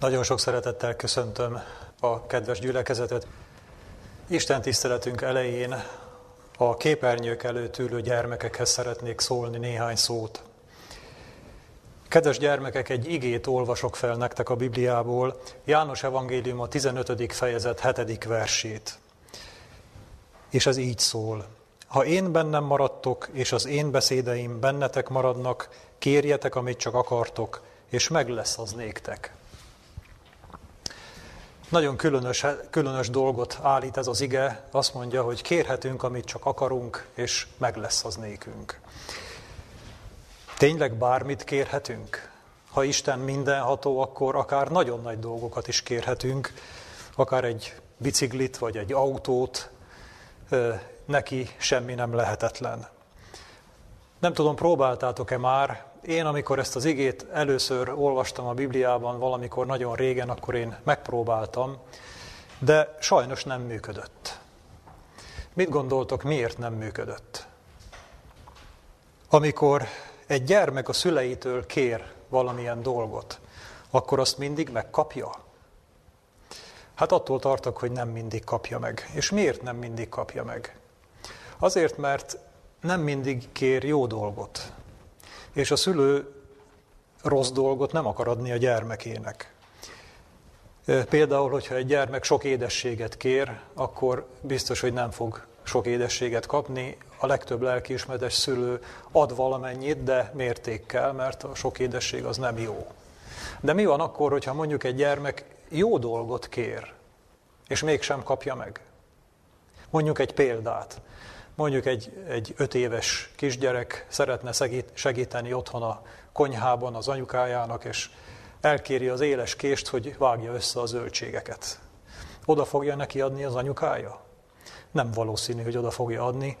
Nagyon sok szeretettel köszöntöm a kedves gyülekezetet. Isten tiszteletünk elején a képernyők előtt ülő gyermekekhez szeretnék szólni néhány szót. Kedves gyermekek, egy igét olvasok fel nektek a Bibliából, János Evangélium a 15. fejezet 7. versét. És ez így szól. Ha én bennem maradtok, és az én beszédeim bennetek maradnak, kérjetek, amit csak akartok, és meg lesz az néktek. Nagyon különös, különös dolgot állít ez az ige, azt mondja, hogy kérhetünk, amit csak akarunk, és meg lesz az nékünk. Tényleg bármit kérhetünk? Ha Isten mindenható, akkor akár nagyon nagy dolgokat is kérhetünk, akár egy biciklit vagy egy autót, neki semmi nem lehetetlen. Nem tudom, próbáltátok-e már, én, amikor ezt az igét először olvastam a Bibliában valamikor nagyon régen, akkor én megpróbáltam, de sajnos nem működött. Mit gondoltok, miért nem működött? Amikor egy gyermek a szüleitől kér valamilyen dolgot, akkor azt mindig megkapja? Hát attól tartok, hogy nem mindig kapja meg. És miért nem mindig kapja meg? Azért, mert nem mindig kér jó dolgot és a szülő rossz dolgot nem akar adni a gyermekének. Például, hogyha egy gyermek sok édességet kér, akkor biztos, hogy nem fog sok édességet kapni. A legtöbb lelkiismeretes szülő ad valamennyit, de mértékkel, mert a sok édesség az nem jó. De mi van akkor, hogyha mondjuk egy gyermek jó dolgot kér, és mégsem kapja meg? Mondjuk egy példát. Mondjuk egy, egy öt éves kisgyerek szeretne segíteni otthon a konyhában az anyukájának, és elkéri az éles kést, hogy vágja össze a zöldségeket. Oda fogja neki adni az anyukája? Nem valószínű, hogy oda fogja adni,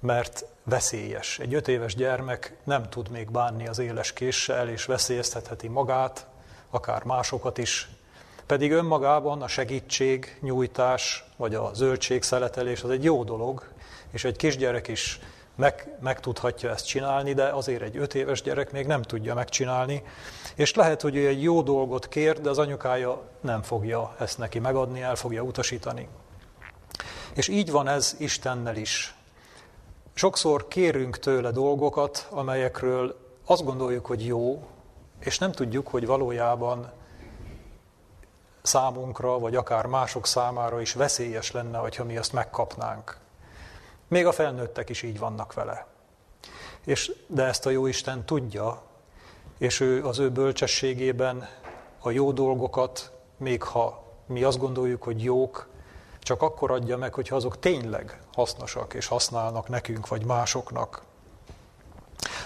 mert veszélyes. Egy öt éves gyermek nem tud még bánni az éles késsel, és veszélyeztetheti magát, akár másokat is. Pedig önmagában a segítség, nyújtás, vagy a zöldségszeletelés az egy jó dolog, és egy kisgyerek is meg, meg tudhatja ezt csinálni, de azért egy öt éves gyerek még nem tudja megcsinálni, és lehet, hogy ő egy jó dolgot kér, de az anyukája nem fogja ezt neki megadni, el fogja utasítani. És így van ez Istennel is. Sokszor kérünk tőle dolgokat, amelyekről azt gondoljuk, hogy jó, és nem tudjuk, hogy valójában számunkra, vagy akár mások számára is veszélyes lenne, hogyha mi azt megkapnánk. Még a felnőttek is így vannak vele. És, de ezt a jó Isten tudja, és ő az ő bölcsességében a jó dolgokat, még ha mi azt gondoljuk, hogy jók, csak akkor adja meg, hogyha azok tényleg hasznosak és használnak nekünk vagy másoknak.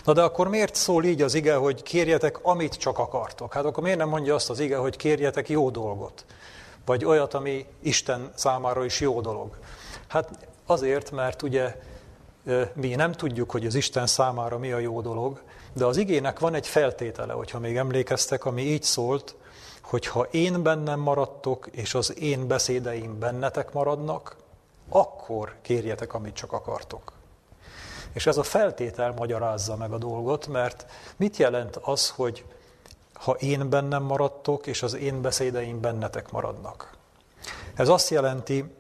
Na de akkor miért szól így az ige, hogy kérjetek, amit csak akartok? Hát akkor miért nem mondja azt az ige, hogy kérjetek jó dolgot? Vagy olyat, ami Isten számára is jó dolog? Hát Azért, mert ugye mi nem tudjuk, hogy az Isten számára mi a jó dolog, de az igének van egy feltétele, hogyha még emlékeztek, ami így szólt, hogy ha én bennem maradtok, és az én beszédeim bennetek maradnak, akkor kérjetek, amit csak akartok. És ez a feltétel magyarázza meg a dolgot, mert mit jelent az, hogy ha én bennem maradtok, és az én beszédeim bennetek maradnak? Ez azt jelenti,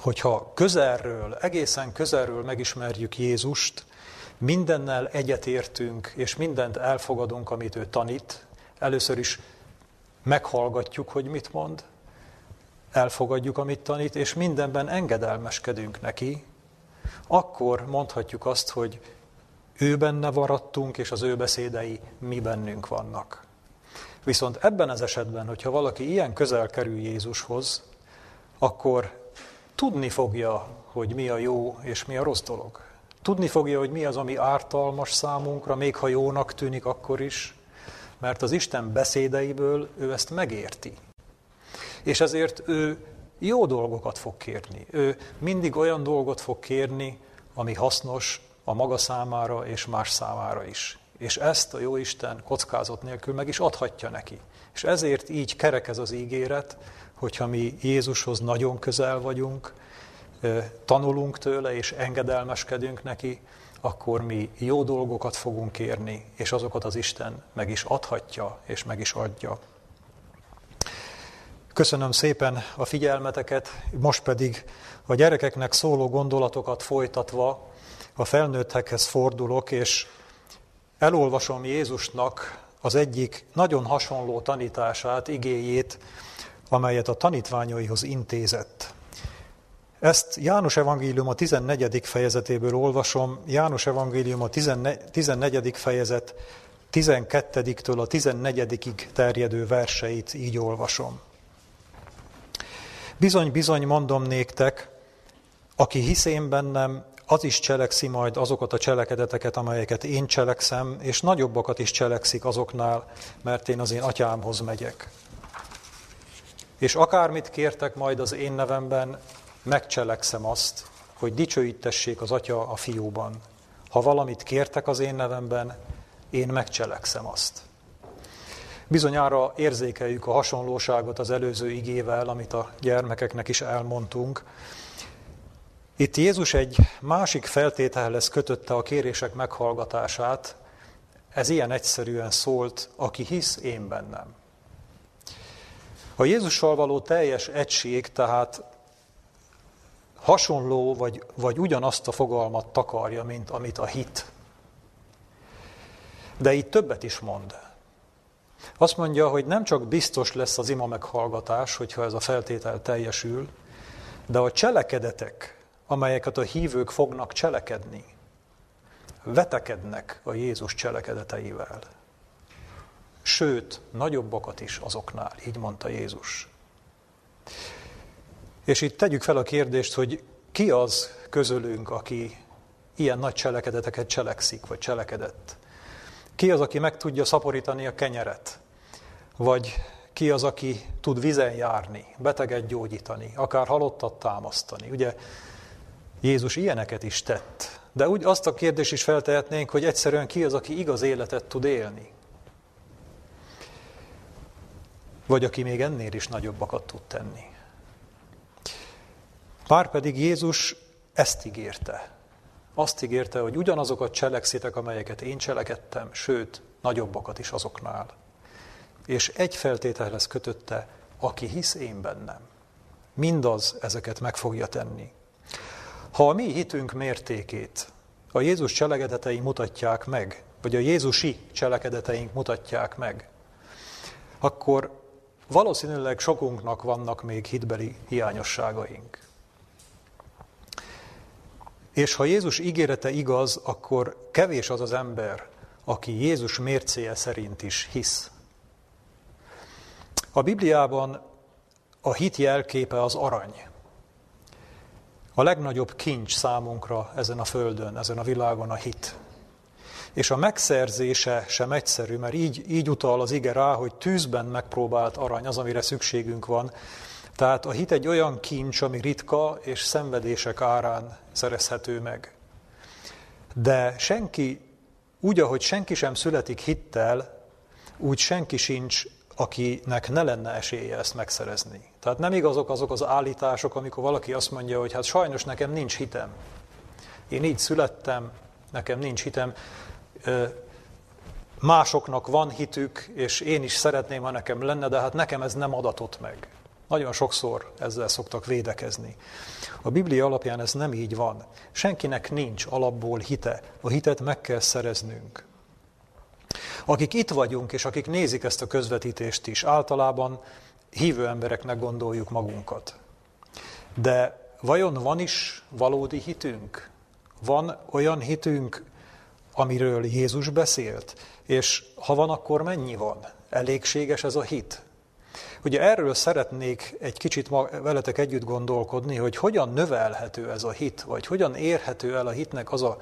hogyha közelről, egészen közelről megismerjük Jézust, mindennel egyetértünk, és mindent elfogadunk, amit ő tanít, először is meghallgatjuk, hogy mit mond, elfogadjuk, amit tanít, és mindenben engedelmeskedünk neki, akkor mondhatjuk azt, hogy ő benne varadtunk, és az ő beszédei mi bennünk vannak. Viszont ebben az esetben, hogyha valaki ilyen közel kerül Jézushoz, akkor tudni fogja, hogy mi a jó és mi a rossz dolog. Tudni fogja, hogy mi az, ami ártalmas számunkra, még ha jónak tűnik akkor is, mert az Isten beszédeiből ő ezt megérti. És ezért ő jó dolgokat fog kérni. Ő mindig olyan dolgot fog kérni, ami hasznos a maga számára és más számára is. És ezt a jó Isten kockázat nélkül meg is adhatja neki. És ezért így kerek ez az ígéret, hogyha mi Jézushoz nagyon közel vagyunk, tanulunk tőle és engedelmeskedünk neki, akkor mi jó dolgokat fogunk kérni, és azokat az Isten meg is adhatja, és meg is adja. Köszönöm szépen a figyelmeteket, most pedig a gyerekeknek szóló gondolatokat folytatva a felnőttekhez fordulok, és elolvasom Jézusnak az egyik nagyon hasonló tanítását, igéjét, amelyet a tanítványaihoz intézett. Ezt János Evangélium a 14. fejezetéből olvasom, János Evangélium a 14. fejezet 12-től a 14 terjedő verseit így olvasom. Bizony, bizony mondom néktek, aki hisz én bennem, az is cselekszi majd azokat a cselekedeteket, amelyeket én cselekszem, és nagyobbakat is cselekszik azoknál, mert én az én atyámhoz megyek. És akármit kértek majd az én nevemben, megcselekszem azt, hogy dicsőítessék az atya a fiúban. Ha valamit kértek az én nevemben, én megcselekszem azt. Bizonyára érzékeljük a hasonlóságot az előző igével, amit a gyermekeknek is elmondtunk. Itt Jézus egy másik feltételhez kötötte a kérések meghallgatását, ez ilyen egyszerűen szólt, aki hisz én bennem. A Jézussal való teljes egység tehát hasonló vagy, vagy ugyanazt a fogalmat takarja, mint amit a hit. De itt többet is mond. Azt mondja, hogy nem csak biztos lesz az ima meghallgatás, hogyha ez a feltétel teljesül, de a cselekedetek, amelyeket a hívők fognak cselekedni, vetekednek a Jézus cselekedeteivel. Sőt, nagyobbakat is azoknál, így mondta Jézus. És itt tegyük fel a kérdést, hogy ki az közülünk, aki ilyen nagy cselekedeteket cselekszik, vagy cselekedett. Ki az, aki meg tudja szaporítani a kenyeret? Vagy ki az, aki tud vizen járni, beteget gyógyítani, akár halottat támasztani? Ugye Jézus ilyeneket is tett. De úgy azt a kérdést is feltehetnénk, hogy egyszerűen ki az, aki igaz életet tud élni? Vagy aki még ennél is nagyobbakat tud tenni. Pár pedig Jézus ezt ígérte. Azt ígérte, hogy ugyanazokat cselekszitek, amelyeket én cselekedtem, sőt, nagyobbakat is azoknál. És egy feltételhez kötötte, aki hisz én bennem. Mindaz ezeket meg fogja tenni. Ha a mi hitünk mértékét a Jézus cselekedetei mutatják meg, vagy a Jézusi cselekedeteink mutatják meg, akkor valószínűleg sokunknak vannak még hitbeli hiányosságaink. És ha Jézus ígérete igaz, akkor kevés az az ember, aki Jézus mércéje szerint is hisz. A Bibliában a hit jelképe az arany. A legnagyobb kincs számunkra ezen a földön, ezen a világon a hit. És a megszerzése sem egyszerű, mert így, így utal az ige rá, hogy tűzben megpróbált arany az, amire szükségünk van, tehát a hit egy olyan kincs, ami ritka és szenvedések árán szerezhető meg. De senki, úgy, ahogy senki sem születik hittel, úgy senki sincs, akinek ne lenne esélye ezt megszerezni. Tehát nem igazok azok az állítások, amikor valaki azt mondja, hogy hát sajnos nekem nincs hitem. Én így születtem, nekem nincs hitem. Másoknak van hitük, és én is szeretném, ha nekem lenne, de hát nekem ez nem adatott meg. Nagyon sokszor ezzel szoktak védekezni. A Biblia alapján ez nem így van. Senkinek nincs alapból hite. A hitet meg kell szereznünk. Akik itt vagyunk, és akik nézik ezt a közvetítést is, általában hívő embereknek gondoljuk magunkat. De vajon van is valódi hitünk? Van olyan hitünk, amiről Jézus beszélt? És ha van, akkor mennyi van? Elégséges ez a hit? Ugye erről szeretnék egy kicsit veletek együtt gondolkodni, hogy hogyan növelhető ez a hit, vagy hogyan érhető el a hitnek az a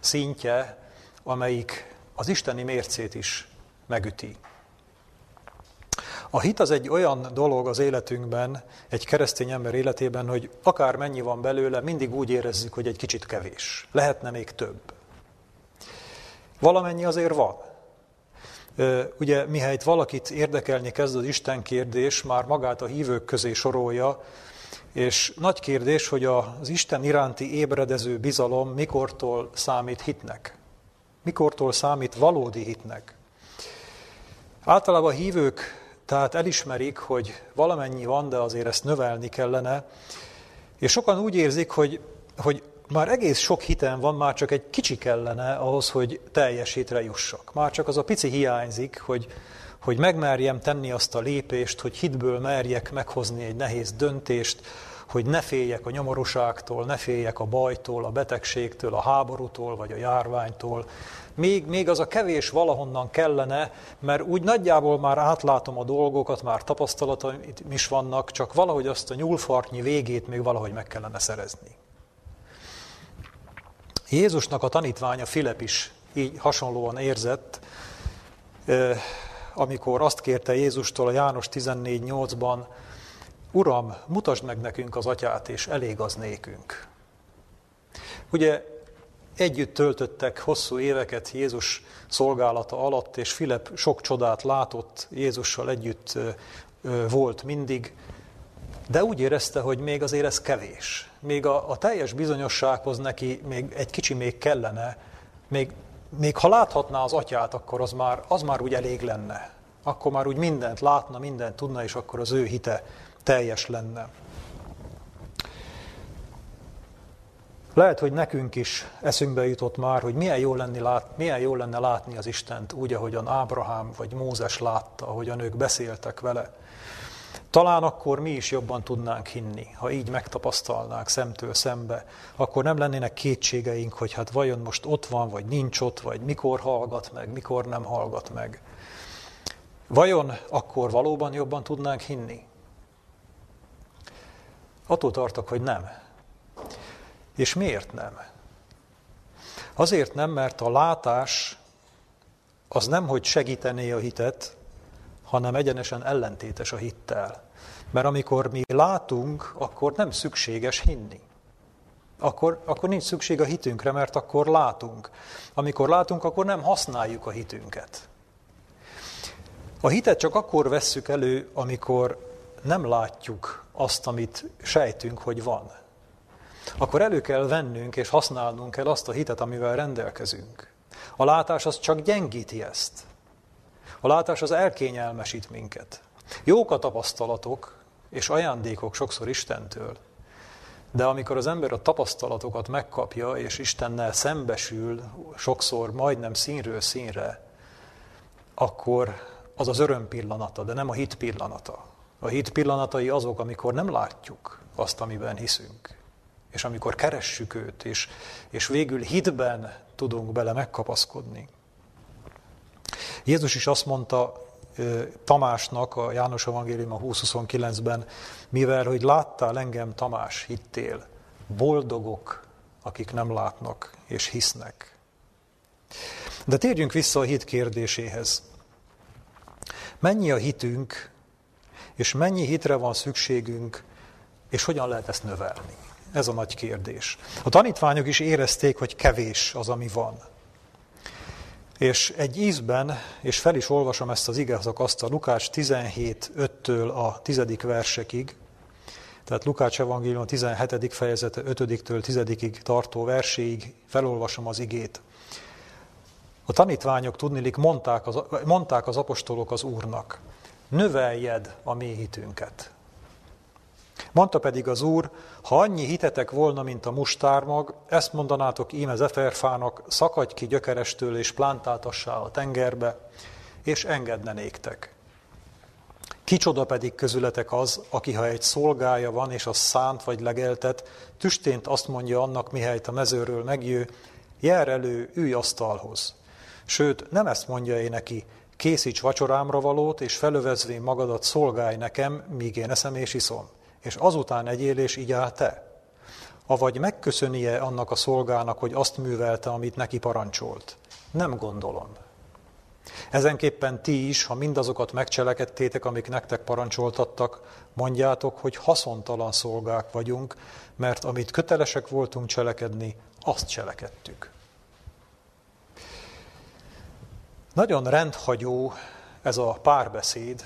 szintje, amelyik az isteni mércét is megüti. A hit az egy olyan dolog az életünkben, egy keresztény ember életében, hogy akár mennyi van belőle, mindig úgy érezzük, hogy egy kicsit kevés. Lehetne még több. Valamennyi azért van. Ugye, mihelyt valakit érdekelni kezd az Isten kérdés, már magát a hívők közé sorolja, és nagy kérdés, hogy az Isten iránti ébredező bizalom mikortól számít hitnek. Mikortól számít valódi hitnek. Általában a hívők tehát elismerik, hogy valamennyi van, de azért ezt növelni kellene, és sokan úgy érzik, hogy, hogy már egész sok hitem van, már csak egy kicsi kellene ahhoz, hogy teljes hitre jussak. Már csak az a pici hiányzik, hogy, hogy megmerjem tenni azt a lépést, hogy hitből merjek meghozni egy nehéz döntést, hogy ne féljek a nyomorúságtól, ne féljek a bajtól, a betegségtől, a háborútól vagy a járványtól. Még, még az a kevés valahonnan kellene, mert úgy nagyjából már átlátom a dolgokat, már tapasztalataim is vannak, csak valahogy azt a nyúlfartnyi végét még valahogy meg kellene szerezni. Jézusnak a tanítványa Filip is így hasonlóan érzett, amikor azt kérte Jézustól a János 14.8-ban, Uram, mutasd meg nekünk az atyát, és elég az nékünk. Ugye együtt töltöttek hosszú éveket Jézus szolgálata alatt, és Filip sok csodát látott, Jézussal együtt volt mindig, de úgy érezte, hogy még azért ez kevés. Még a, a teljes bizonyossághoz neki még egy kicsi még kellene, még, még ha láthatná az atyát, akkor az már, az már úgy elég lenne. Akkor már úgy mindent látna, mindent tudna, és akkor az ő hite teljes lenne. Lehet, hogy nekünk is eszünkbe jutott már, hogy milyen jó, lenni lát, milyen jó lenne látni az Istent úgy, ahogyan Ábrahám vagy Mózes látta, ahogyan ők beszéltek vele. Talán akkor mi is jobban tudnánk hinni, ha így megtapasztalnánk szemtől szembe, akkor nem lennének kétségeink, hogy hát vajon most ott van, vagy nincs ott, vagy mikor hallgat meg, mikor nem hallgat meg. Vajon akkor valóban jobban tudnánk hinni? Attól tartok, hogy nem. És miért nem? Azért nem, mert a látás az nem, hogy segítené a hitet, hanem egyenesen ellentétes a hittel. Mert amikor mi látunk, akkor nem szükséges hinni. Akkor, akkor nincs szükség a hitünkre, mert akkor látunk. Amikor látunk, akkor nem használjuk a hitünket. A hitet csak akkor vesszük elő, amikor nem látjuk azt, amit sejtünk, hogy van. Akkor elő kell vennünk és használnunk kell azt a hitet, amivel rendelkezünk. A látás az csak gyengíti ezt. A látás az elkényelmesít minket. Jók a tapasztalatok és ajándékok sokszor Istentől, de amikor az ember a tapasztalatokat megkapja, és Istennel szembesül, sokszor majdnem színről színre, akkor az az öröm pillanata, de nem a hit pillanata. A hit pillanatai azok, amikor nem látjuk azt, amiben hiszünk. És amikor keressük őt, és, és végül hitben tudunk bele megkapaszkodni. Jézus is azt mondta Tamásnak a János Evangélium a 20.29-ben, mivel, hogy láttál engem, Tamás, hittél, boldogok, akik nem látnak és hisznek. De térjünk vissza a hit kérdéséhez. Mennyi a hitünk, és mennyi hitre van szükségünk, és hogyan lehet ezt növelni? Ez a nagy kérdés. A tanítványok is érezték, hogy kevés az, ami van. És egy ízben, és fel is olvasom ezt az igazak a Lukács 17, 5-től a 10. versekig, tehát Lukács evangélium a 17. fejezete 5-től 10 tartó verséig felolvasom az igét. A tanítványok tudnilik mondták az, mondták az apostolok az Úrnak, növeljed a mi hitünket. Mondta pedig az Úr, ha annyi hitetek volna, mint a mustármag, ezt mondanátok íme zeferfának, szakadj ki gyökerestől és plántáltassá a tengerbe, és engedne néktek. Kicsoda pedig közületek az, aki ha egy szolgája van, és az szánt vagy legeltet, tüstént azt mondja annak, mihelyt a mezőről megjő, jár elő, ülj asztalhoz. Sőt, nem ezt mondja én neki, készíts vacsorámra valót, és felövezvén magadat szolgálj nekem, míg én eszem és iszom és azután egyél és így áll te? Avagy megköszönie annak a szolgának, hogy azt művelte, amit neki parancsolt? Nem gondolom. Ezenképpen ti is, ha mindazokat megcselekedtétek, amik nektek parancsoltattak, mondjátok, hogy haszontalan szolgák vagyunk, mert amit kötelesek voltunk cselekedni, azt cselekedtük. Nagyon rendhagyó ez a párbeszéd,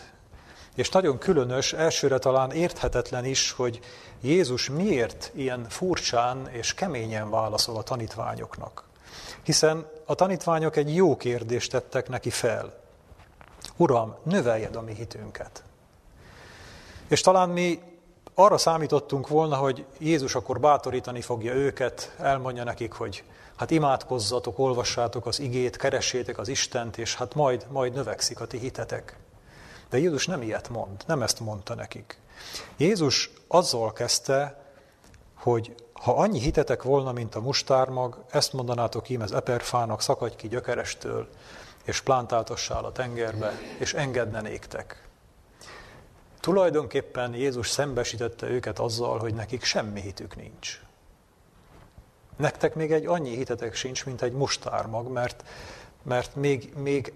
és nagyon különös, elsőre talán érthetetlen is, hogy Jézus miért ilyen furcsán és keményen válaszol a tanítványoknak. Hiszen a tanítványok egy jó kérdést tettek neki fel. Uram, növeljed a mi hitünket. És talán mi arra számítottunk volna, hogy Jézus akkor bátorítani fogja őket, elmondja nekik, hogy hát imádkozzatok, olvassátok az igét, keressétek az Istent, és hát majd, majd növekszik a ti hitetek. De Jézus nem ilyet mond, nem ezt mondta nekik. Jézus azzal kezdte, hogy ha annyi hitetek volna, mint a mustármag, ezt mondanátok ím, ez eperfának, szakadj ki gyökerestől, és plántáltassál a tengerbe, és engedne néktek. Tulajdonképpen Jézus szembesítette őket azzal, hogy nekik semmi hitük nincs. Nektek még egy annyi hitetek sincs, mint egy mustármag, mert, mert még, még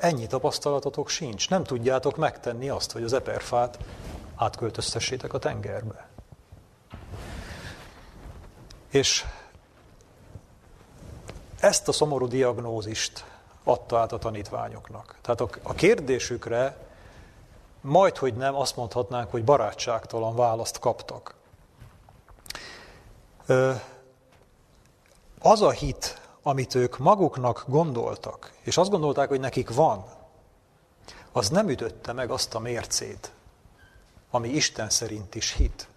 ennyi tapasztalatotok sincs. Nem tudjátok megtenni azt, hogy az eperfát átköltöztessétek a tengerbe. És ezt a szomorú diagnózist adta át a tanítványoknak. Tehát a kérdésükre majd, hogy nem, azt mondhatnánk, hogy barátságtalan választ kaptak. Az a hit, amit ők maguknak gondoltak, és azt gondolták, hogy nekik van, az nem ütötte meg azt a mércét, ami Isten szerint is hit.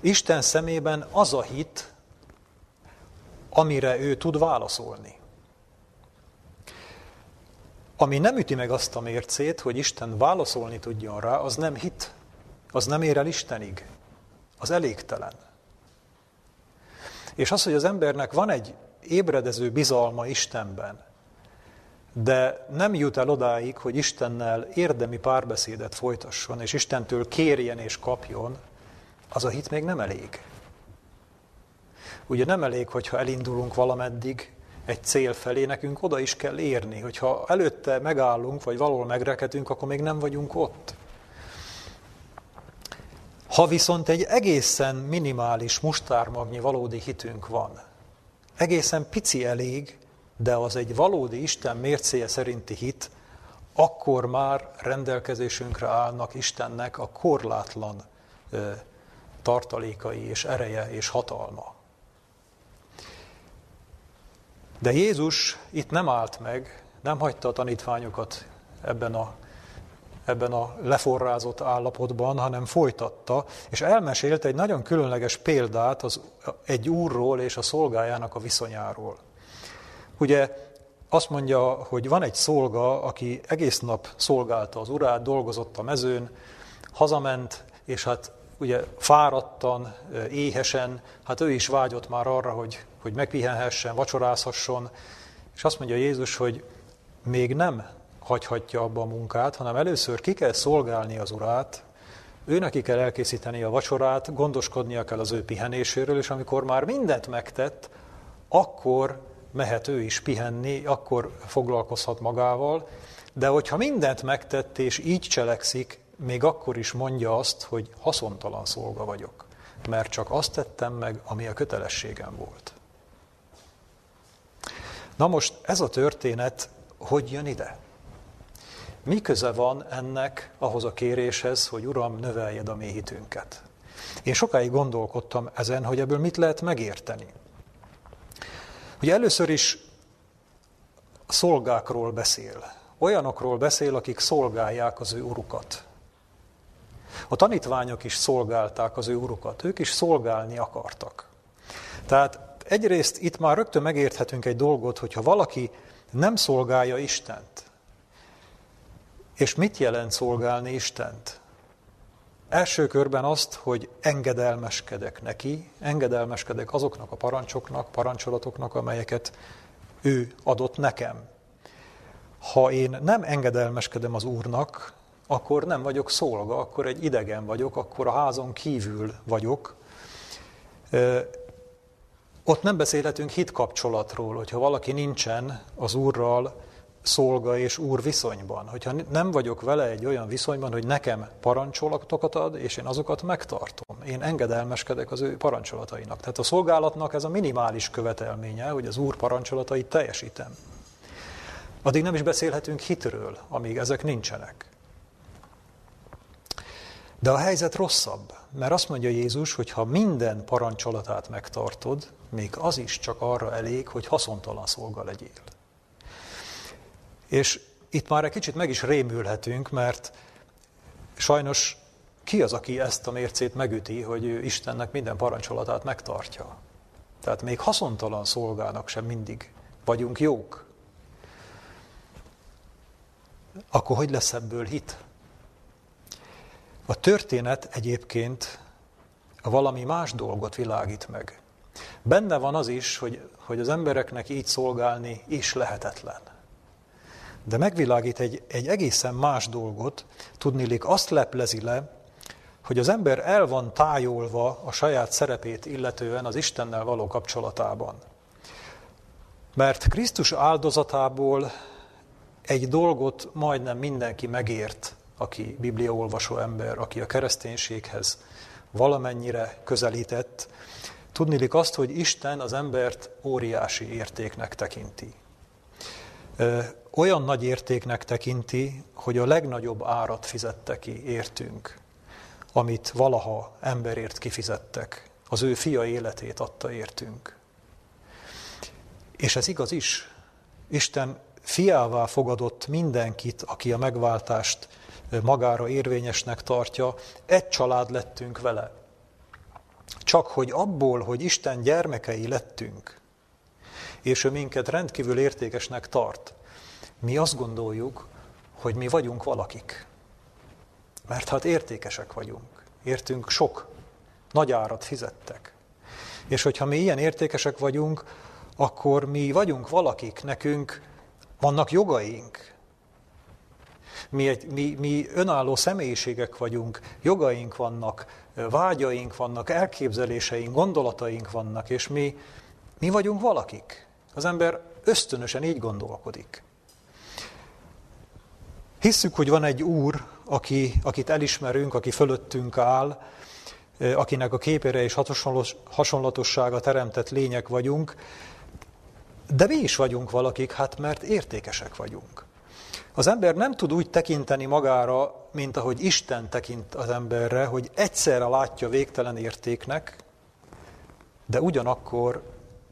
Isten szemében az a hit, amire ő tud válaszolni. Ami nem üti meg azt a mércét, hogy Isten válaszolni tudjon rá, az nem hit, az nem ér el Istenig, az elégtelen. És az, hogy az embernek van egy ébredező bizalma Istenben, de nem jut el odáig, hogy Istennel érdemi párbeszédet folytasson, és Istentől kérjen és kapjon, az a hit még nem elég. Ugye nem elég, hogyha elindulunk valameddig, egy cél felé, nekünk oda is kell érni. Hogyha előtte megállunk, vagy valahol megrekedünk, akkor még nem vagyunk ott. Ha viszont egy egészen minimális mustármagnyi valódi hitünk van, egészen pici elég, de az egy valódi Isten mércéje szerinti hit, akkor már rendelkezésünkre állnak Istennek a korlátlan tartalékai és ereje és hatalma. De Jézus itt nem állt meg, nem hagyta a tanítványokat ebben a, ebben a leforrázott állapotban, hanem folytatta, és elmesélt egy nagyon különleges példát az, egy úrról és a szolgájának a viszonyáról. Ugye azt mondja, hogy van egy szolga, aki egész nap szolgálta az urát, dolgozott a mezőn, hazament, és hát ugye fáradtan, éhesen, hát ő is vágyott már arra, hogy, hogy megpihenhessen, vacsorázhasson, és azt mondja Jézus, hogy még nem hagyhatja abba a munkát, hanem először ki kell szolgálni az urát, ő neki kell elkészíteni a vacsorát, gondoskodnia kell az ő pihenéséről, és amikor már mindent megtett, akkor mehet ő is pihenni, akkor foglalkozhat magával, de hogyha mindent megtett és így cselekszik, még akkor is mondja azt, hogy haszontalan szolga vagyok, mert csak azt tettem meg, ami a kötelességem volt. Na most ez a történet hogy jön ide? Mi köze van ennek ahhoz a kéréshez, hogy Uram, növeljed a mi? Én sokáig gondolkodtam ezen, hogy ebből mit lehet megérteni. Ugye először is szolgákról beszél. Olyanokról beszél, akik szolgálják az ő urukat. A tanítványok is szolgálták az ő urukat, ők is szolgálni akartak. Tehát egyrészt itt már rögtön megérthetünk egy dolgot, hogyha valaki nem szolgálja Istent, és mit jelent szolgálni Istent? Első körben azt, hogy engedelmeskedek neki, engedelmeskedek azoknak a parancsoknak, parancsolatoknak, amelyeket ő adott nekem. Ha én nem engedelmeskedem az Úrnak, akkor nem vagyok szolga, akkor egy idegen vagyok, akkor a házon kívül vagyok. Ott nem beszélhetünk hitkapcsolatról, hogyha valaki nincsen az Úrral szolga és Úr viszonyban. Hogyha nem vagyok vele egy olyan viszonyban, hogy nekem parancsolatokat ad, és én azokat megtartom. Én engedelmeskedek az ő parancsolatainak. Tehát a szolgálatnak ez a minimális követelménye, hogy az Úr parancsolatait teljesítem. Addig nem is beszélhetünk hitről, amíg ezek nincsenek. De a helyzet rosszabb, mert azt mondja Jézus, hogy ha minden parancsolatát megtartod, még az is csak arra elég, hogy haszontalan szolga legyél. És itt már egy kicsit meg is rémülhetünk, mert sajnos ki az, aki ezt a mércét megüti, hogy ő Istennek minden parancsolatát megtartja? Tehát még haszontalan szolgának sem mindig vagyunk jók. Akkor hogy lesz ebből hit? A történet egyébként valami más dolgot világít meg. Benne van az is, hogy, hogy az embereknek így szolgálni is lehetetlen. De megvilágít egy, egy egészen más dolgot, tudnilik azt leplezi le, hogy az ember el van tájolva a saját szerepét illetően az Istennel való kapcsolatában. Mert Krisztus áldozatából egy dolgot majdnem mindenki megért, aki bibliaolvasó ember, aki a kereszténységhez valamennyire közelített, tudnilik azt, hogy Isten az embert óriási értéknek tekinti. Olyan nagy értéknek tekinti, hogy a legnagyobb árat fizette ki értünk, amit valaha emberért kifizettek. Az ő fia életét adta értünk. És ez igaz is. Isten fiává fogadott mindenkit, aki a megváltást magára érvényesnek tartja, egy család lettünk vele. Csak hogy abból, hogy Isten gyermekei lettünk, és ő minket rendkívül értékesnek tart, mi azt gondoljuk, hogy mi vagyunk valakik. Mert hát értékesek vagyunk. Értünk sok, nagy árat fizettek. És hogyha mi ilyen értékesek vagyunk, akkor mi vagyunk valakik, nekünk vannak jogaink, mi, egy, mi, mi önálló személyiségek vagyunk, jogaink vannak, vágyaink vannak, elképzeléseink, gondolataink vannak, és mi, mi vagyunk valakik. Az ember ösztönösen így gondolkodik. Hisszük, hogy van egy úr, aki, akit elismerünk, aki fölöttünk áll, akinek a képére és hasonlatossága teremtett lények vagyunk, de mi is vagyunk valakik, hát mert értékesek vagyunk. Az ember nem tud úgy tekinteni magára, mint ahogy Isten tekint az emberre, hogy egyszerre látja végtelen értéknek, de ugyanakkor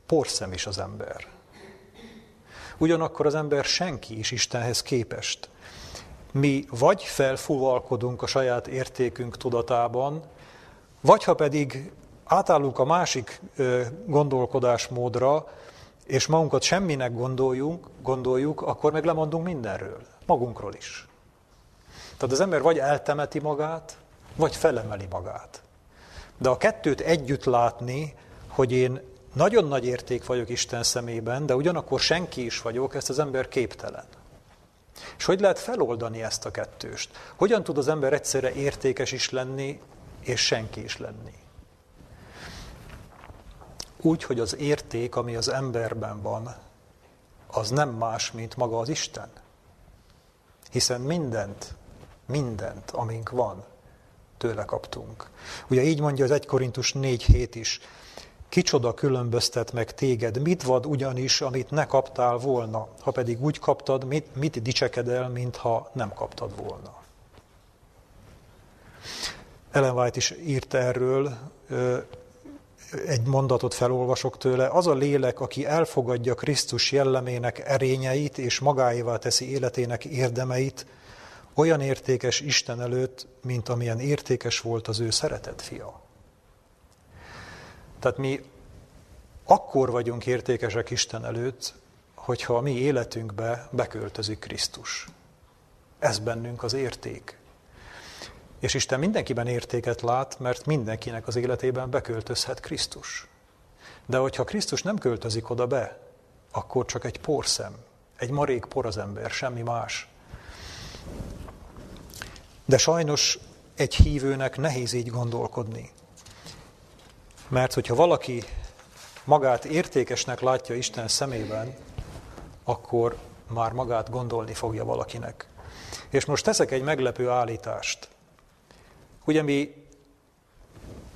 porszem is az ember. Ugyanakkor az ember senki is Istenhez képest. Mi vagy felfúvalkodunk a saját értékünk tudatában, vagy ha pedig átállunk a másik gondolkodásmódra, és magunkat semminek gondoljunk, gondoljuk, akkor meg lemondunk mindenről, magunkról is. Tehát az ember vagy eltemeti magát, vagy felemeli magát. De a kettőt együtt látni, hogy én nagyon nagy érték vagyok Isten szemében, de ugyanakkor senki is vagyok, ezt az ember képtelen. És hogy lehet feloldani ezt a kettőst? Hogyan tud az ember egyszerre értékes is lenni, és senki is lenni? Úgy, hogy az érték, ami az emberben van, az nem más, mint maga az Isten. Hiszen mindent, mindent, amink van, tőle kaptunk. Ugye így mondja az 1 Korintus 4 hét is, Kicsoda különböztet meg téged, mit vad ugyanis, amit ne kaptál volna, ha pedig úgy kaptad, mit, mit dicsekedel, mintha nem kaptad volna. Ellen White is írt erről, egy mondatot felolvasok tőle, az a lélek, aki elfogadja Krisztus jellemének erényeit és magáévá teszi életének érdemeit, olyan értékes Isten előtt, mint amilyen értékes volt az ő szeretett fia. Tehát mi akkor vagyunk értékesek Isten előtt, hogyha a mi életünkbe beköltözik Krisztus. Ez bennünk az érték. És Isten mindenkiben értéket lát, mert mindenkinek az életében beköltözhet Krisztus. De hogyha Krisztus nem költözik oda be, akkor csak egy porszem, egy marék por az ember, semmi más. De sajnos egy hívőnek nehéz így gondolkodni. Mert hogyha valaki magát értékesnek látja Isten szemében, akkor már magát gondolni fogja valakinek. És most teszek egy meglepő állítást. Ugye mi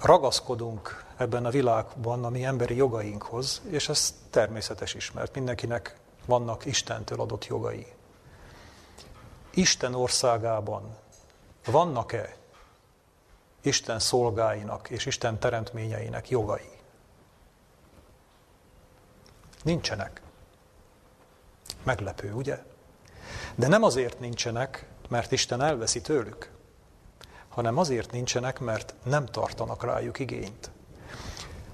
ragaszkodunk ebben a világban a mi emberi jogainkhoz, és ez természetes is, mert mindenkinek vannak Istentől adott jogai. Isten országában vannak-e Isten szolgáinak és Isten teremtményeinek jogai? Nincsenek. Meglepő, ugye? De nem azért nincsenek, mert Isten elveszi tőlük, hanem azért nincsenek, mert nem tartanak rájuk igényt.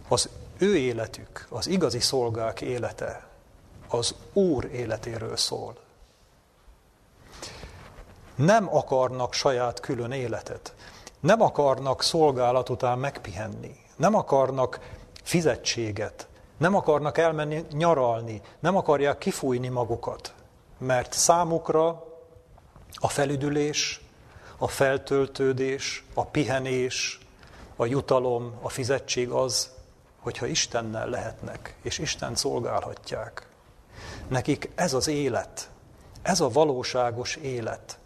Az ő életük, az igazi szolgák élete, az Úr életéről szól. Nem akarnak saját külön életet. Nem akarnak szolgálat után megpihenni. Nem akarnak fizetséget. Nem akarnak elmenni nyaralni. Nem akarják kifújni magukat. Mert számukra a felüdülés, a feltöltődés, a pihenés, a jutalom, a fizetség az, hogyha Istennel lehetnek, és Isten szolgálhatják. Nekik ez az élet, ez a valóságos élet.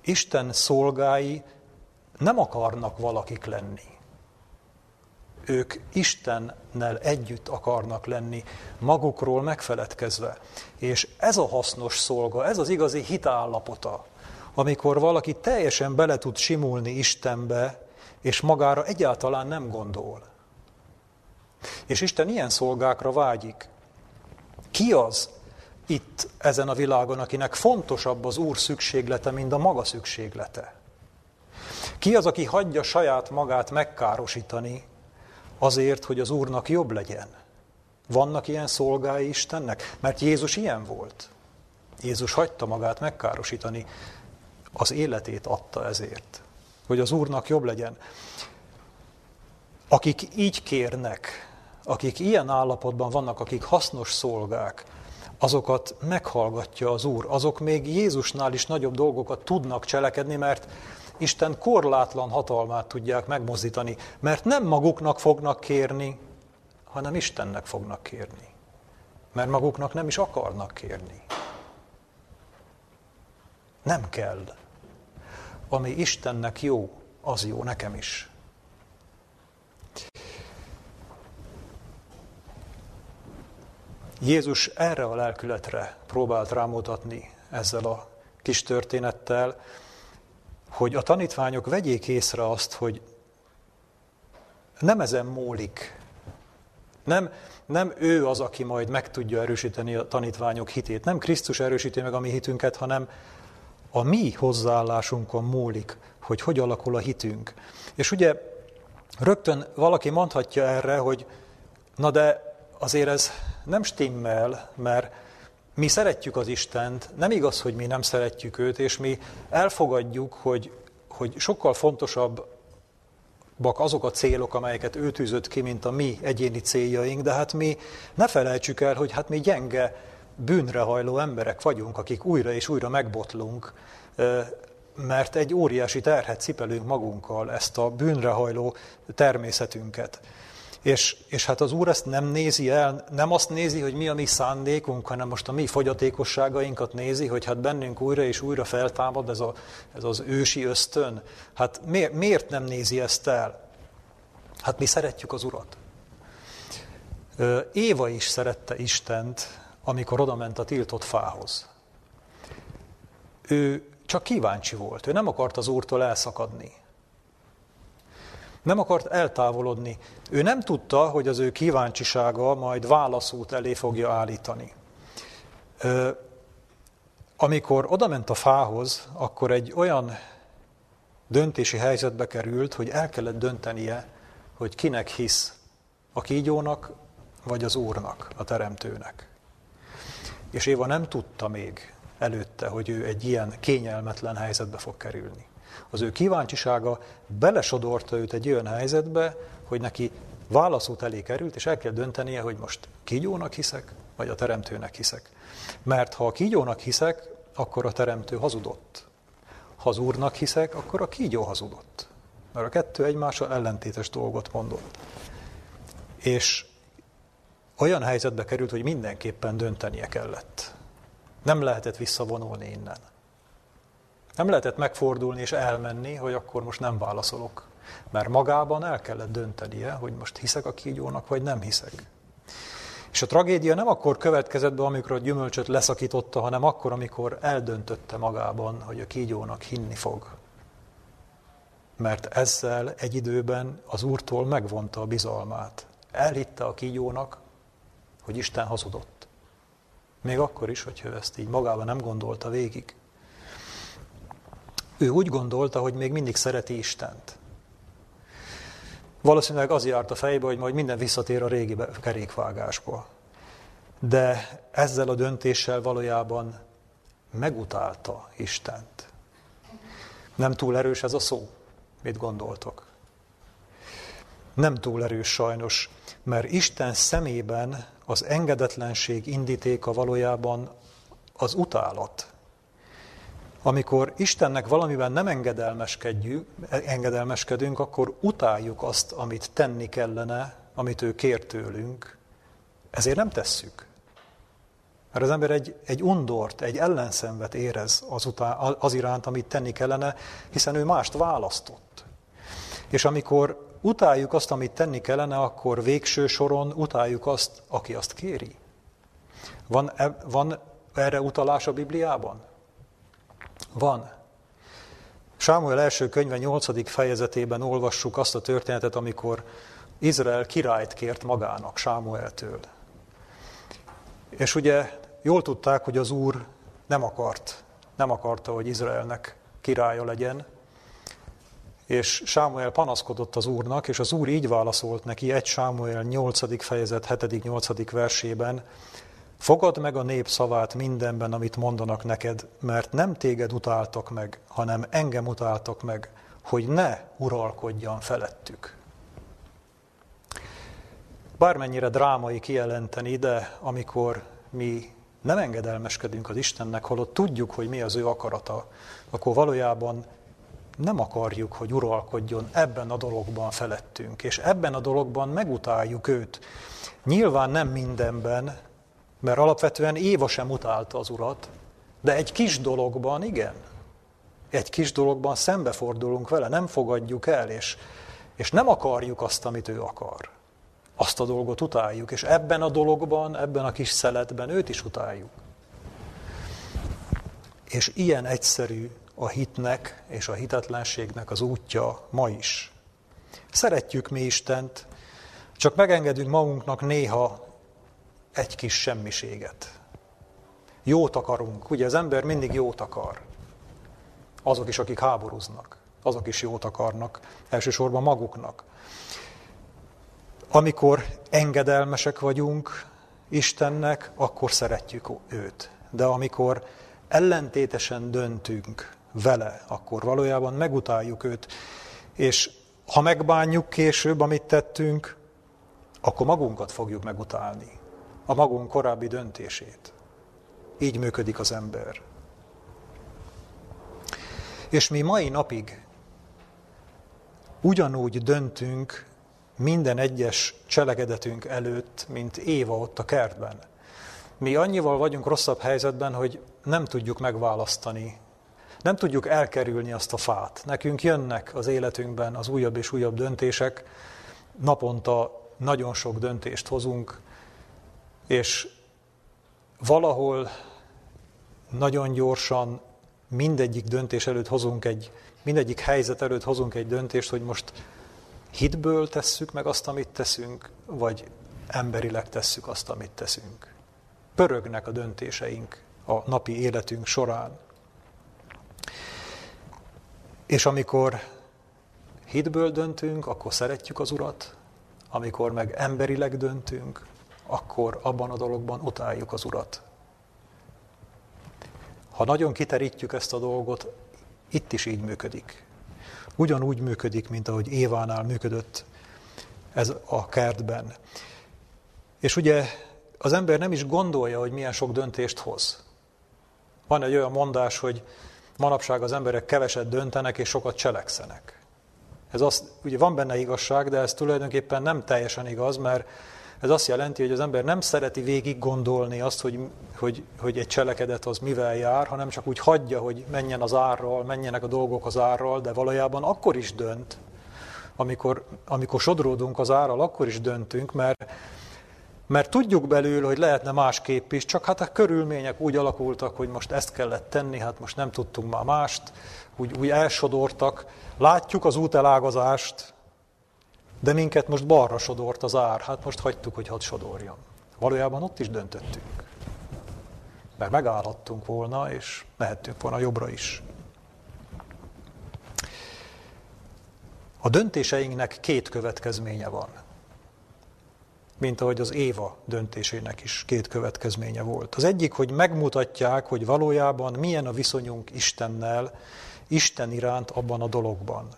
Isten szolgái nem akarnak valakik lenni. Ők Istennel együtt akarnak lenni, magukról megfeledkezve. És ez a hasznos szolga, ez az igazi hitállapota, amikor valaki teljesen bele tud simulni Istenbe, és magára egyáltalán nem gondol. És Isten ilyen szolgákra vágyik. Ki az itt ezen a világon, akinek fontosabb az Úr szükséglete, mint a maga szükséglete? Ki az, aki hagyja saját magát megkárosítani azért, hogy az Úrnak jobb legyen? Vannak ilyen szolgái Istennek? Mert Jézus ilyen volt. Jézus hagyta magát megkárosítani, az életét adta ezért, hogy az Úrnak jobb legyen. Akik így kérnek, akik ilyen állapotban vannak, akik hasznos szolgák, azokat meghallgatja az Úr. Azok még Jézusnál is nagyobb dolgokat tudnak cselekedni, mert Isten korlátlan hatalmát tudják megmozdítani, mert nem maguknak fognak kérni, hanem Istennek fognak kérni. Mert maguknak nem is akarnak kérni. Nem kell. Ami Istennek jó, az jó nekem is. Jézus erre a lelkületre próbált rámutatni ezzel a kis történettel, hogy a tanítványok vegyék észre azt, hogy nem ezen múlik. Nem, nem ő az, aki majd meg tudja erősíteni a tanítványok hitét. Nem Krisztus erősíti meg a mi hitünket, hanem a mi hozzáállásunkon múlik, hogy hogy alakul a hitünk. És ugye rögtön valaki mondhatja erre, hogy na de azért ez nem stimmel, mert mi szeretjük az Istent, nem igaz, hogy mi nem szeretjük őt, és mi elfogadjuk, hogy, hogy sokkal fontosabb azok a célok, amelyeket ő tűzött ki, mint a mi egyéni céljaink, de hát mi ne felejtsük el, hogy hát mi gyenge, bűnrehajló emberek vagyunk, akik újra és újra megbotlunk, mert egy óriási terhet cipelünk magunkkal, ezt a bűnrehajló természetünket. És, és hát az Úr ezt nem nézi el, nem azt nézi, hogy mi a mi szándékunk, hanem most a mi fogyatékosságainkat nézi, hogy hát bennünk újra és újra feltámad ez, a, ez az ősi ösztön. Hát miért, miért nem nézi ezt el? Hát mi szeretjük az Urat. Éva is szerette Istent, amikor odament a tiltott fához. Ő csak kíváncsi volt, ő nem akart az Úrtól elszakadni. Nem akart eltávolodni. Ő nem tudta, hogy az ő kíváncsisága majd válaszút elé fogja állítani. Amikor odament a fához, akkor egy olyan döntési helyzetbe került, hogy el kellett döntenie, hogy kinek hisz, a kígyónak vagy az Úrnak, a Teremtőnek. És Éva nem tudta még előtte, hogy ő egy ilyen kényelmetlen helyzetbe fog kerülni. Az ő kíváncsisága belesodorta őt egy olyan helyzetbe, hogy neki válaszút elé került, és el kell döntenie, hogy most kígyónak hiszek, vagy a teremtőnek hiszek. Mert ha a kígyónak hiszek, akkor a teremtő hazudott. Ha az úrnak hiszek, akkor a kígyó hazudott. Mert a kettő egymással ellentétes dolgot mondott. És olyan helyzetbe került, hogy mindenképpen döntenie kellett. Nem lehetett visszavonulni innen. Nem lehetett megfordulni és elmenni, hogy akkor most nem válaszolok. Mert magában el kellett döntenie, hogy most hiszek a kígyónak, vagy nem hiszek. És a tragédia nem akkor következett be, amikor a gyümölcsöt leszakította, hanem akkor, amikor eldöntötte magában, hogy a kígyónak hinni fog. Mert ezzel egy időben az Úrtól megvonta a bizalmát. Elhitte a kígyónak, hogy Isten hazudott. Még akkor is, hogyha ezt így magában nem gondolta végig. Ő úgy gondolta, hogy még mindig szereti Istent. Valószínűleg az járt a fejbe, hogy majd minden visszatér a régi kerékvágásba. De ezzel a döntéssel valójában megutálta Istent. Nem túl erős ez a szó? Mit gondoltok? Nem túl erős sajnos, mert Isten szemében az engedetlenség indítéka valójában az utálat. Amikor Istennek valamiben nem engedelmeskedjük, engedelmeskedünk, akkor utáljuk azt, amit tenni kellene, amit ő kér tőlünk, ezért nem tesszük. Mert az ember egy, egy undort, egy ellenszenvet érez az, utá, az iránt, amit tenni kellene, hiszen ő mást választott. És amikor utáljuk azt, amit tenni kellene, akkor végső soron utáljuk azt, aki azt kéri. Van, e, van erre utalás a Bibliában? Van. Sámuel első könyve 8. fejezetében olvassuk azt a történetet, amikor Izrael királyt kért magának Sámueltől. És ugye jól tudták, hogy az Úr nem akart, nem akarta, hogy Izraelnek királya legyen, és Sámuel panaszkodott az Úrnak, és az Úr így válaszolt neki egy Sámuel 8. fejezet 7.-8. versében, Fogad meg a nép szavát mindenben, amit mondanak neked, mert nem téged utáltak meg, hanem engem utáltak meg, hogy ne uralkodjan felettük. Bármennyire drámai kijelenteni, de amikor mi nem engedelmeskedünk az Istennek, holott tudjuk, hogy mi az ő akarata, akkor valójában nem akarjuk, hogy uralkodjon ebben a dologban felettünk, és ebben a dologban megutáljuk őt. Nyilván nem mindenben, mert alapvetően Éva sem utálta az urat, de egy kis dologban igen. Egy kis dologban szembefordulunk vele, nem fogadjuk el, és, és nem akarjuk azt, amit ő akar. Azt a dolgot utáljuk, és ebben a dologban, ebben a kis szeletben őt is utáljuk. És ilyen egyszerű a hitnek és a hitetlenségnek az útja ma is. Szeretjük mi Istent, csak megengedünk magunknak néha egy kis semmiséget. Jót akarunk. Ugye az ember mindig jót akar. Azok is, akik háborúznak, azok is jót akarnak, elsősorban maguknak. Amikor engedelmesek vagyunk Istennek, akkor szeretjük őt. De amikor ellentétesen döntünk vele, akkor valójában megutáljuk őt. És ha megbánjuk később, amit tettünk, akkor magunkat fogjuk megutálni. A magunk korábbi döntését. Így működik az ember. És mi mai napig ugyanúgy döntünk minden egyes cselekedetünk előtt, mint Éva ott a kertben. Mi annyival vagyunk rosszabb helyzetben, hogy nem tudjuk megválasztani, nem tudjuk elkerülni azt a fát. Nekünk jönnek az életünkben az újabb és újabb döntések, naponta nagyon sok döntést hozunk, és valahol nagyon gyorsan mindegyik döntés előtt hozunk egy, mindegyik helyzet előtt hozunk egy döntést, hogy most hitből tesszük meg azt, amit teszünk, vagy emberileg tesszük azt, amit teszünk. Pörögnek a döntéseink a napi életünk során. És amikor hitből döntünk, akkor szeretjük az Urat, amikor meg emberileg döntünk, akkor abban a dologban utáljuk az Urat. Ha nagyon kiterítjük ezt a dolgot, itt is így működik. Ugyanúgy működik, mint ahogy Évánál működött ez a kertben. És ugye az ember nem is gondolja, hogy milyen sok döntést hoz. Van egy olyan mondás, hogy manapság az emberek keveset döntenek és sokat cselekszenek. Ez az, ugye van benne igazság, de ez tulajdonképpen nem teljesen igaz, mert ez azt jelenti, hogy az ember nem szereti végig gondolni azt, hogy, hogy, hogy egy cselekedet az mivel jár, hanem csak úgy hagyja, hogy menjen az árral, menjenek a dolgok az árral, de valójában akkor is dönt, amikor, amikor sodródunk az árral, akkor is döntünk, mert, mert tudjuk belül, hogy lehetne másképp is, csak hát a körülmények úgy alakultak, hogy most ezt kellett tenni, hát most nem tudtunk már mást, úgy, úgy elsodortak. Látjuk az útelágazást, de minket most balra sodort az ár, hát most hagytuk, hogy hadd sodorjon. Valójában ott is döntöttünk. mert megállhattunk volna, és mehettünk volna jobbra is. A döntéseinknek két következménye van. Mint ahogy az Éva döntésének is két következménye volt. Az egyik, hogy megmutatják, hogy valójában milyen a viszonyunk Istennel, Isten iránt abban a dologban.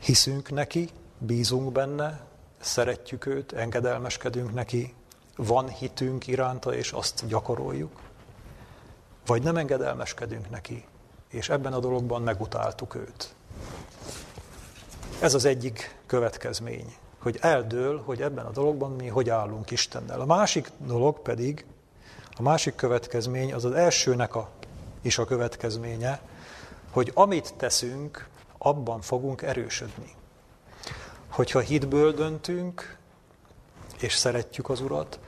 Hiszünk neki, bízunk benne, szeretjük őt, engedelmeskedünk neki, van hitünk iránta, és azt gyakoroljuk. Vagy nem engedelmeskedünk neki, és ebben a dologban megutáltuk őt. Ez az egyik következmény, hogy eldől, hogy ebben a dologban mi hogy állunk Istennel. A másik dolog pedig, a másik következmény az az elsőnek a, is a következménye, hogy amit teszünk, abban fogunk erősödni. Hogyha hitből döntünk, és szeretjük az Urat,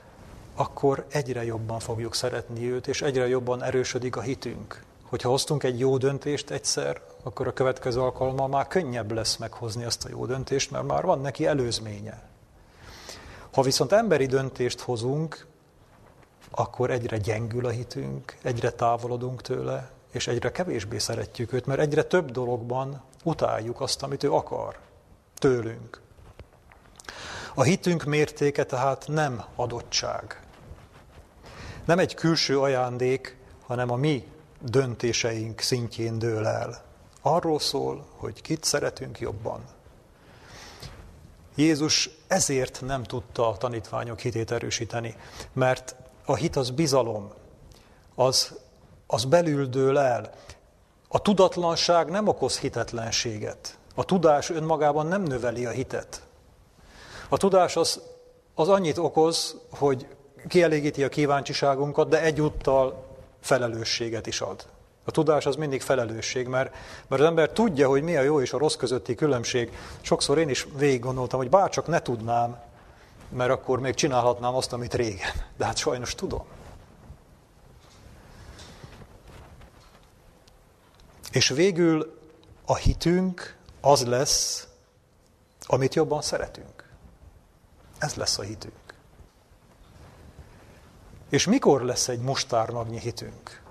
akkor egyre jobban fogjuk szeretni őt, és egyre jobban erősödik a hitünk. Hogyha hoztunk egy jó döntést egyszer, akkor a következő alkalommal már könnyebb lesz meghozni azt a jó döntést, mert már van neki előzménye. Ha viszont emberi döntést hozunk, akkor egyre gyengül a hitünk, egyre távolodunk tőle, és egyre kevésbé szeretjük őt, mert egyre több dologban utáljuk azt, amit ő akar tőlünk. A hitünk mértéke tehát nem adottság. Nem egy külső ajándék, hanem a mi döntéseink szintjén dől el. Arról szól, hogy kit szeretünk jobban. Jézus ezért nem tudta a tanítványok hitét erősíteni, mert a hit az bizalom, az, az belül dől el. A tudatlanság nem okoz hitetlenséget. A tudás önmagában nem növeli a hitet. A tudás az, az annyit okoz, hogy kielégíti a kíváncsiságunkat, de egyúttal felelősséget is ad. A tudás az mindig felelősség, mert, mert az ember tudja, hogy mi a jó és a rossz közötti különbség. Sokszor én is végig gondoltam, hogy bárcsak ne tudnám, mert akkor még csinálhatnám azt, amit régen. De hát sajnos tudom. És végül a hitünk az lesz, amit jobban szeretünk. Ez lesz a hitünk. És mikor lesz egy mustármagnyi hitünk?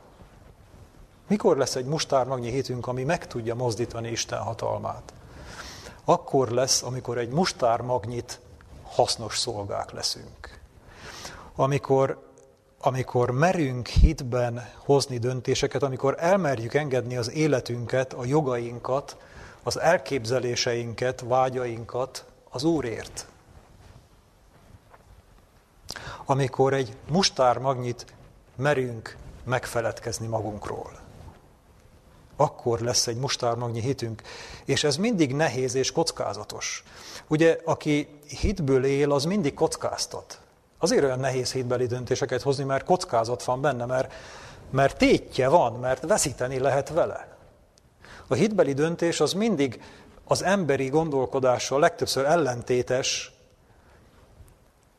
Mikor lesz egy mustármagnyi hitünk, ami meg tudja mozdítani Isten hatalmát? Akkor lesz, amikor egy mustármagnyit hasznos szolgák leszünk. Amikor, amikor merünk hitben hozni döntéseket, amikor elmerjük engedni az életünket, a jogainkat, az elképzeléseinket, vágyainkat az Úrért amikor egy mustármagnyit merünk megfeledkezni magunkról. Akkor lesz egy mustármagnyi hitünk, és ez mindig nehéz és kockázatos. Ugye, aki hitből él, az mindig kockáztat. Azért olyan nehéz hitbeli döntéseket hozni, mert kockázat van benne, mert, mert tétje van, mert veszíteni lehet vele. A hitbeli döntés az mindig az emberi gondolkodással legtöbbször ellentétes,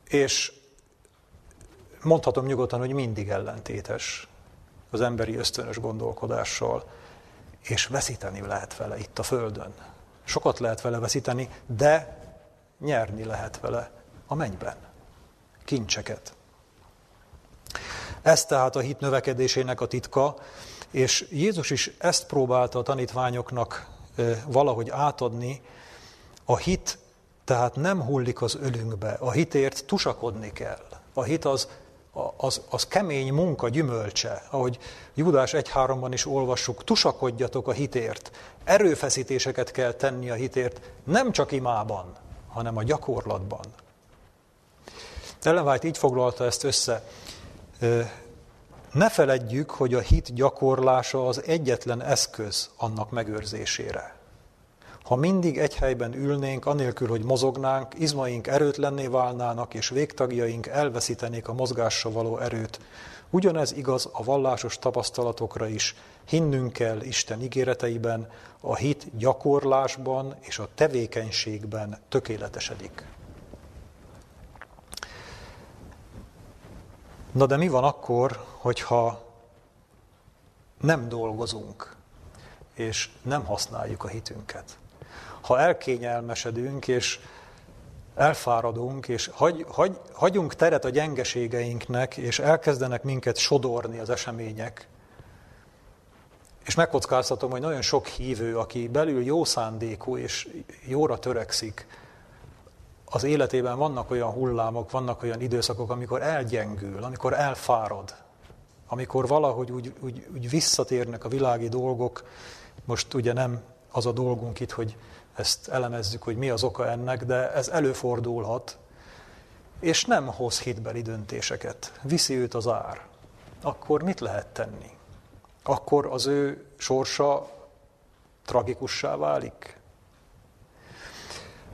és mondhatom nyugodtan, hogy mindig ellentétes az emberi ösztönös gondolkodással, és veszíteni lehet vele itt a Földön. Sokat lehet vele veszíteni, de nyerni lehet vele a mennyben. Kincseket. Ez tehát a hit növekedésének a titka, és Jézus is ezt próbálta a tanítványoknak valahogy átadni. A hit tehát nem hullik az ölünkbe, a hitért tusakodni kell. A hit az az, az kemény munka gyümölcse, ahogy Judás 1.3-ban is olvassuk, tusakodjatok a hitért, erőfeszítéseket kell tenni a hitért, nem csak imában, hanem a gyakorlatban. Ellen White így foglalta ezt össze. Ne feledjük, hogy a hit gyakorlása az egyetlen eszköz annak megőrzésére. Ha mindig egy helyben ülnénk, anélkül, hogy mozognánk, izmaink erőtlenné válnának, és végtagjaink elveszítenék a mozgásra való erőt. Ugyanez igaz a vallásos tapasztalatokra is. Hinnünk kell Isten ígéreteiben, a hit gyakorlásban és a tevékenységben tökéletesedik. Na de mi van akkor, hogyha nem dolgozunk, és nem használjuk a hitünket? Ha elkényelmesedünk, és elfáradunk, és hagy, hagy, hagyunk teret a gyengeségeinknek, és elkezdenek minket sodorni az események. És megkockáztatom, hogy nagyon sok hívő, aki belül jó szándékú és jóra törekszik, az életében vannak olyan hullámok, vannak olyan időszakok, amikor elgyengül, amikor elfárad, amikor valahogy úgy, úgy, úgy visszatérnek a világi dolgok, most ugye nem az a dolgunk itt, hogy ezt elemezzük, hogy mi az oka ennek, de ez előfordulhat, és nem hoz hitbeli döntéseket, viszi őt az ár, akkor mit lehet tenni? Akkor az ő sorsa tragikussá válik?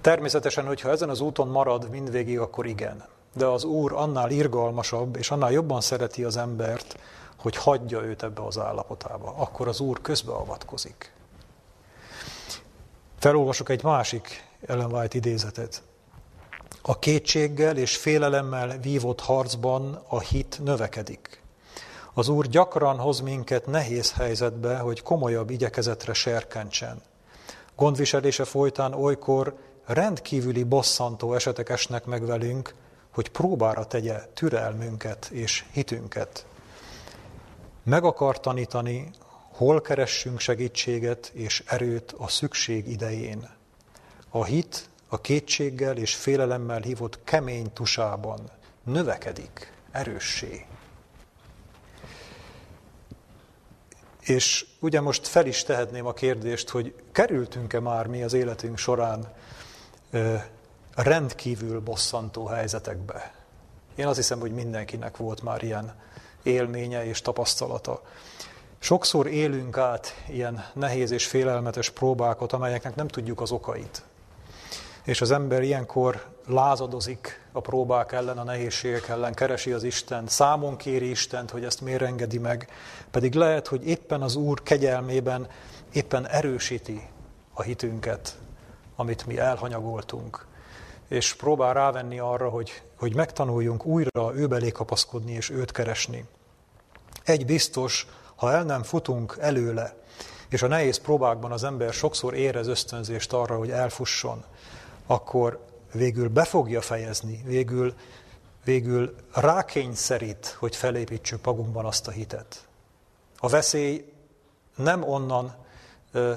Természetesen, hogyha ezen az úton marad mindvégig, akkor igen. De az Úr annál irgalmasabb, és annál jobban szereti az embert, hogy hagyja őt ebbe az állapotába. Akkor az Úr közbeavatkozik. Felolvasok egy másik Ellen White idézetet. A kétséggel és félelemmel vívott harcban a hit növekedik. Az Úr gyakran hoz minket nehéz helyzetbe, hogy komolyabb igyekezetre serkentsen. Gondviselése folytán olykor rendkívüli bosszantó esetek esnek meg velünk, hogy próbára tegye türelmünket és hitünket. Meg akar tanítani, hol keressünk segítséget és erőt a szükség idején. A hit a kétséggel és félelemmel hívott kemény tusában növekedik, erőssé. És ugye most fel is tehetném a kérdést, hogy kerültünk-e már mi az életünk során rendkívül bosszantó helyzetekbe. Én azt hiszem, hogy mindenkinek volt már ilyen élménye és tapasztalata. Sokszor élünk át ilyen nehéz és félelmetes próbákat, amelyeknek nem tudjuk az okait. És az ember ilyenkor lázadozik a próbák ellen, a nehézségek ellen, keresi az Isten, számon kéri Istent, hogy ezt miért engedi meg, pedig lehet, hogy éppen az Úr kegyelmében éppen erősíti a hitünket, amit mi elhanyagoltunk, és próbál rávenni arra, hogy, hogy megtanuljunk újra őbelé kapaszkodni és őt keresni. Egy biztos, ha el nem futunk előle, és a nehéz próbákban az ember sokszor érez ösztönzést arra, hogy elfusson, akkor végül be fogja fejezni, végül, végül rákényszerít, hogy felépítsük magunkban azt a hitet. A veszély nem onnan ö,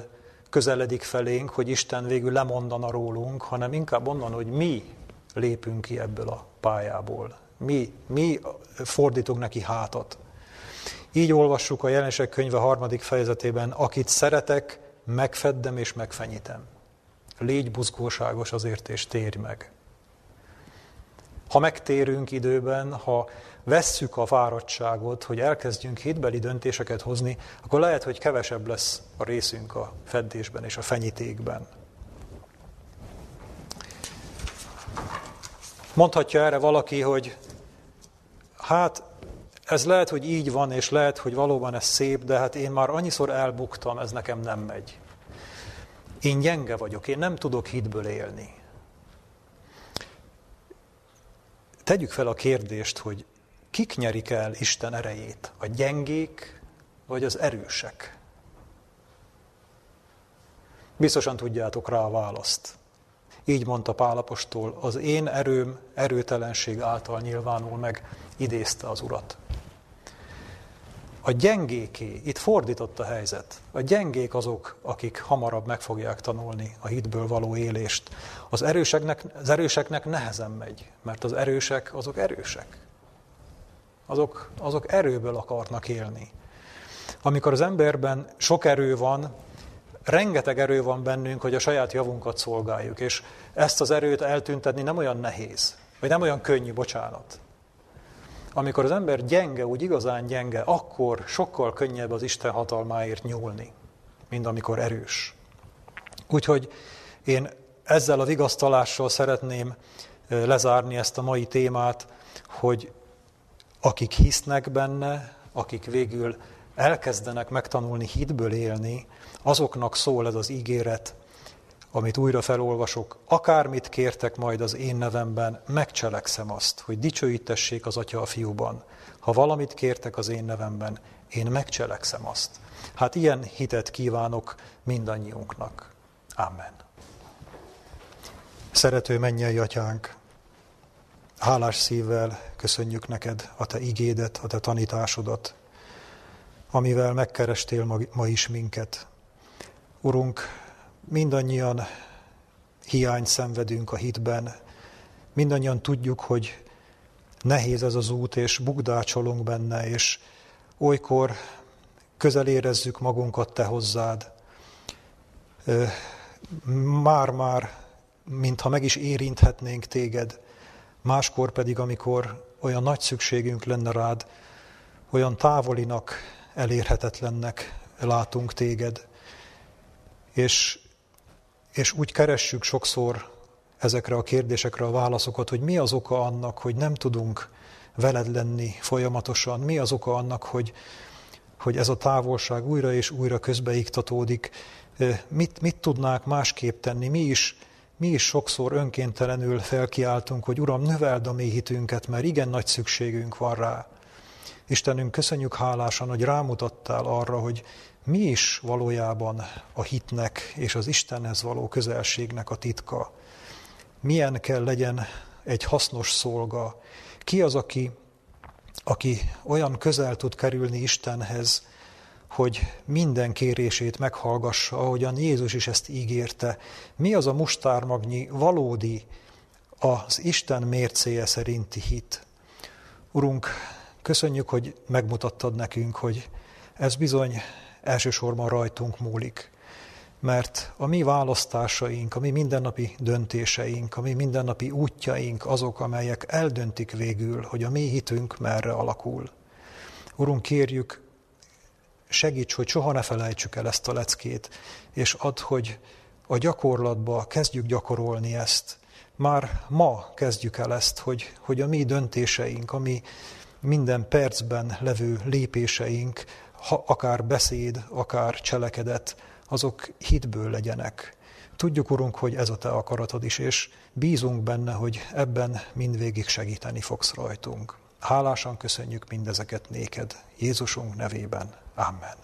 közeledik felénk, hogy Isten végül lemondana rólunk, hanem inkább onnan, hogy mi lépünk ki ebből a pályából. Mi, mi fordítunk neki hátat. Így olvassuk a jelenések könyve harmadik fejezetében, akit szeretek, megfeddem és megfenyítem. Légy buzgóságos azért, és térj meg. Ha megtérünk időben, ha vesszük a fáradtságot, hogy elkezdjünk hitbeli döntéseket hozni, akkor lehet, hogy kevesebb lesz a részünk a feddésben és a fenyítékben. Mondhatja erre valaki, hogy hát ez lehet, hogy így van, és lehet, hogy valóban ez szép, de hát én már annyiszor elbuktam, ez nekem nem megy. Én gyenge vagyok, én nem tudok hitből élni. Tegyük fel a kérdést, hogy kik nyerik el Isten erejét? A gyengék vagy az erősek? Biztosan tudjátok rá a választ. Így mondta Pálapostól, az én erőm erőtelenség által nyilvánul meg, idézte az urat. A gyengéké, itt fordított a helyzet. A gyengék azok, akik hamarabb meg fogják tanulni a hitből való élést. Az erőseknek, az erőseknek nehezen megy, mert az erősek azok erősek. Azok, azok erőből akarnak élni. Amikor az emberben sok erő van, rengeteg erő van bennünk, hogy a saját javunkat szolgáljuk, és ezt az erőt eltüntetni nem olyan nehéz, vagy nem olyan könnyű, bocsánat. Amikor az ember gyenge, úgy igazán gyenge, akkor sokkal könnyebb az Isten hatalmáért nyúlni, mint amikor erős. Úgyhogy én ezzel a vigasztalással szeretném lezárni ezt a mai témát, hogy akik hisznek benne, akik végül elkezdenek megtanulni hitből élni, azoknak szól ez az ígéret, amit újra felolvasok, akármit kértek majd az én nevemben, megcselekszem azt, hogy dicsőítessék az Atya a fiúban. Ha valamit kértek az én nevemben, én megcselekszem azt. Hát ilyen hitet kívánok mindannyiunknak. Amen. Szerető mennyei atyánk, hálás szívvel köszönjük neked a te igédet, a te tanításodat, amivel megkerestél ma, ma is minket. Urunk, mindannyian hiányt szenvedünk a hitben, mindannyian tudjuk, hogy nehéz ez az út, és bugdácsolunk benne, és olykor közel érezzük magunkat Te hozzád. Már-már, mintha meg is érinthetnénk Téged, máskor pedig, amikor olyan nagy szükségünk lenne rád, olyan távolinak, elérhetetlennek látunk Téged. És, és úgy keressük sokszor ezekre a kérdésekre a válaszokat, hogy mi az oka annak, hogy nem tudunk veled lenni folyamatosan, mi az oka annak, hogy, hogy ez a távolság újra és újra közbeiktatódik, mit, mit tudnák másképp tenni, mi is, mi is sokszor önkéntelenül felkiáltunk, hogy Uram, növeld a mi hitünket, mert igen nagy szükségünk van rá. Istenünk, köszönjük hálásan, hogy rámutattál arra, hogy mi is valójában a hitnek és az Istenhez való közelségnek a titka. Milyen kell legyen egy hasznos szolga. Ki az, aki, aki olyan közel tud kerülni Istenhez, hogy minden kérését meghallgassa, ahogyan Jézus is ezt ígérte. Mi az a mustármagnyi valódi, az Isten mércéje szerinti hit? Urunk, köszönjük, hogy megmutattad nekünk, hogy ez bizony elsősorban rajtunk múlik. Mert a mi választásaink, a mi mindennapi döntéseink, a mi mindennapi útjaink azok, amelyek eldöntik végül, hogy a mi hitünk merre alakul. Urunk, kérjük, segíts, hogy soha ne felejtsük el ezt a leckét, és add, hogy a gyakorlatba kezdjük gyakorolni ezt. Már ma kezdjük el ezt, hogy, hogy a mi döntéseink, a mi minden percben levő lépéseink, ha akár beszéd, akár cselekedet, azok hitből legyenek. Tudjuk, Urunk, hogy ez a Te akaratod is, és bízunk benne, hogy ebben mindvégig segíteni fogsz rajtunk. Hálásan köszönjük mindezeket néked, Jézusunk nevében. Amen.